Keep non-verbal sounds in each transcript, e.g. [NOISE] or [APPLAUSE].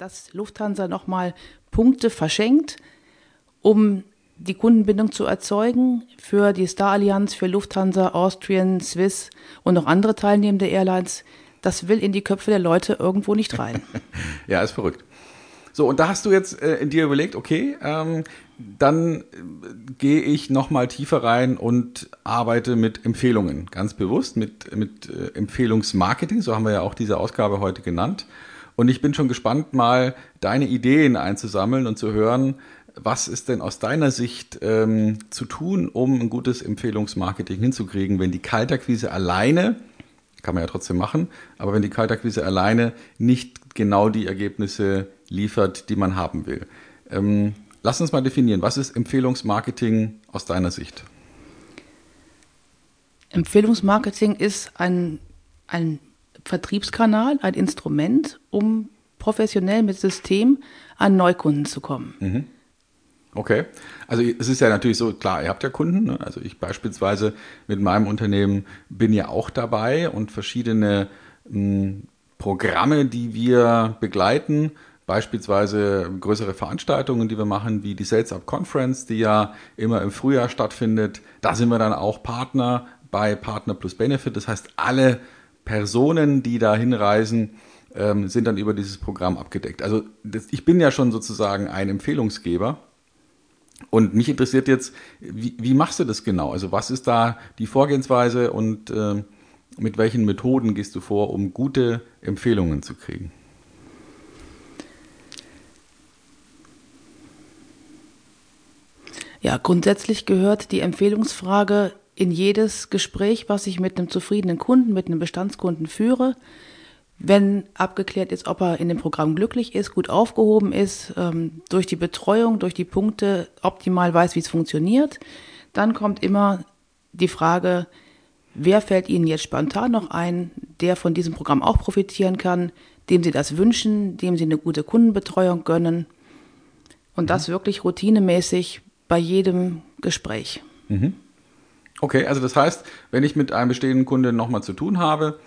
dass Lufthansa nochmal Punkte verschenkt, um die Kundenbindung zu erzeugen für die Star Allianz, für Lufthansa, Austrian, Swiss und noch andere teilnehmende Airlines. Das will in die Köpfe der Leute irgendwo nicht rein. [LAUGHS] ja, ist verrückt. So, und da hast du jetzt äh, in dir überlegt, okay, ähm, dann äh, gehe ich noch mal tiefer rein und arbeite mit Empfehlungen, ganz bewusst mit, mit äh, Empfehlungsmarketing, so haben wir ja auch diese Ausgabe heute genannt. Und ich bin schon gespannt, mal deine Ideen einzusammeln und zu hören, was ist denn aus deiner Sicht ähm, zu tun, um ein gutes Empfehlungsmarketing hinzukriegen, wenn die Kaltakquise alleine, kann man ja trotzdem machen, aber wenn die Kaltakquise alleine nicht genau die Ergebnisse liefert, die man haben will. Ähm, lass uns mal definieren, was ist Empfehlungsmarketing aus deiner Sicht? Empfehlungsmarketing ist ein, ein Vertriebskanal, ein Instrument, um professionell mit System an Neukunden zu kommen. Mhm. Okay. Also es ist ja natürlich so, klar, ihr habt ja Kunden. Ne? Also ich beispielsweise mit meinem Unternehmen bin ja auch dabei und verschiedene hm, Programme, die wir begleiten, beispielsweise größere Veranstaltungen, die wir machen, wie die Sales Up Conference, die ja immer im Frühjahr stattfindet. Da sind wir dann auch Partner bei Partner plus Benefit. Das heißt, alle Personen, die da hinreisen, ähm, sind dann über dieses Programm abgedeckt. Also das, ich bin ja schon sozusagen ein Empfehlungsgeber und mich interessiert jetzt, wie, wie machst du das genau? Also was ist da die Vorgehensweise und äh, mit welchen Methoden gehst du vor, um gute Empfehlungen zu kriegen? Ja, grundsätzlich gehört die Empfehlungsfrage in jedes Gespräch, was ich mit einem zufriedenen Kunden, mit einem Bestandskunden führe wenn abgeklärt ist, ob er in dem Programm glücklich ist, gut aufgehoben ist, ähm, durch die Betreuung, durch die Punkte optimal weiß, wie es funktioniert, dann kommt immer die Frage, wer fällt Ihnen jetzt spontan noch ein, der von diesem Programm auch profitieren kann, dem Sie das wünschen, dem Sie eine gute Kundenbetreuung gönnen und mhm. das wirklich routinemäßig bei jedem Gespräch. Mhm. Okay, also das heißt, wenn ich mit einem bestehenden Kunden nochmal zu tun habe,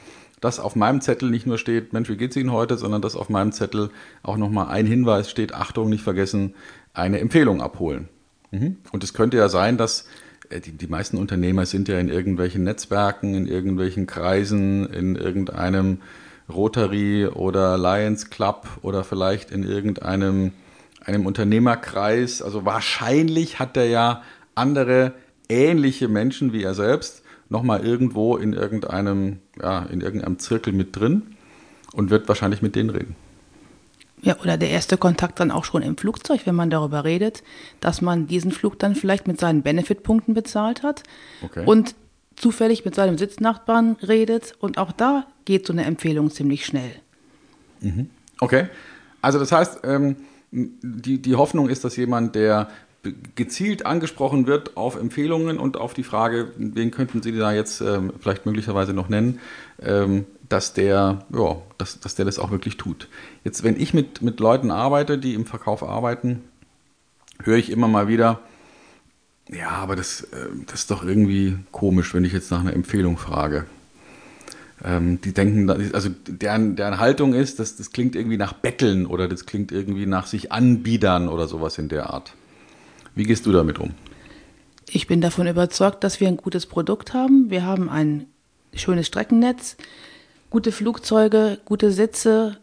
dass auf meinem Zettel nicht nur steht, Mensch, wie geht's Ihnen heute, sondern dass auf meinem Zettel auch nochmal ein Hinweis steht, Achtung, nicht vergessen, eine Empfehlung abholen. Mhm. Und es könnte ja sein, dass äh, die, die meisten Unternehmer sind ja in irgendwelchen Netzwerken, in irgendwelchen Kreisen, in irgendeinem Rotary oder Lions Club oder vielleicht in irgendeinem einem Unternehmerkreis. Also wahrscheinlich hat er ja andere ähnliche Menschen wie er selbst nochmal irgendwo in irgendeinem, ja, in irgendeinem Zirkel mit drin und wird wahrscheinlich mit denen reden. Ja, oder der erste Kontakt dann auch schon im Flugzeug, wenn man darüber redet, dass man diesen Flug dann vielleicht mit seinen Benefitpunkten bezahlt hat okay. und zufällig mit seinem Sitznachbarn redet und auch da geht so eine Empfehlung ziemlich schnell. Mhm. Okay, also das heißt, ähm, die, die Hoffnung ist, dass jemand, der gezielt angesprochen wird auf Empfehlungen und auf die Frage, wen könnten Sie da jetzt ähm, vielleicht möglicherweise noch nennen, ähm, dass der, ja, dass, dass der das auch wirklich tut. Jetzt, wenn ich mit, mit Leuten arbeite, die im Verkauf arbeiten, höre ich immer mal wieder, ja, aber das, äh, das ist doch irgendwie komisch, wenn ich jetzt nach einer Empfehlung frage. Ähm, die denken, also deren, deren Haltung ist, dass das klingt irgendwie nach Betteln oder das klingt irgendwie nach sich anbiedern oder sowas in der Art. Wie gehst du damit um? Ich bin davon überzeugt, dass wir ein gutes Produkt haben. Wir haben ein schönes Streckennetz, gute Flugzeuge, gute Sitze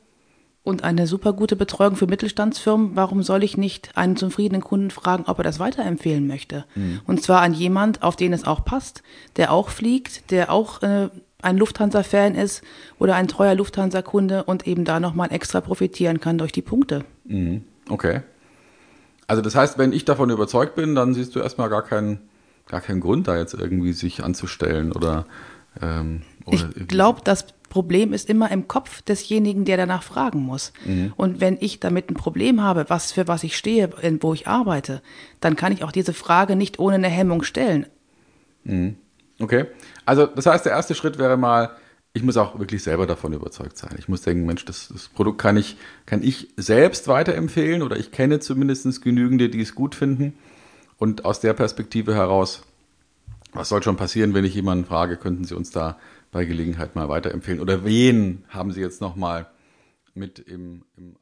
und eine super gute Betreuung für Mittelstandsfirmen. Warum soll ich nicht einen zufriedenen Kunden fragen, ob er das weiterempfehlen möchte? Mhm. Und zwar an jemand, auf den es auch passt, der auch fliegt, der auch äh, ein Lufthansa-Fan ist oder ein treuer Lufthansa-Kunde und eben da nochmal extra profitieren kann durch die Punkte. Mhm. Okay. Also das heißt, wenn ich davon überzeugt bin, dann siehst du erstmal gar keinen, gar keinen Grund, da jetzt irgendwie sich anzustellen oder. Ähm, oder ich glaube, das Problem ist immer im Kopf desjenigen, der danach fragen muss. Mhm. Und wenn ich damit ein Problem habe, was für was ich stehe, wo ich arbeite, dann kann ich auch diese Frage nicht ohne eine Hemmung stellen. Mhm. Okay. Also das heißt, der erste Schritt wäre mal, ich muss auch wirklich selber davon überzeugt sein. Ich muss denken, Mensch, das, das Produkt kann ich, kann ich selbst weiterempfehlen oder ich kenne zumindest genügende, die es gut finden. Und aus der Perspektive heraus, was soll schon passieren, wenn ich jemanden frage, könnten Sie uns da bei Gelegenheit mal weiterempfehlen? Oder wen haben Sie jetzt nochmal mit im, im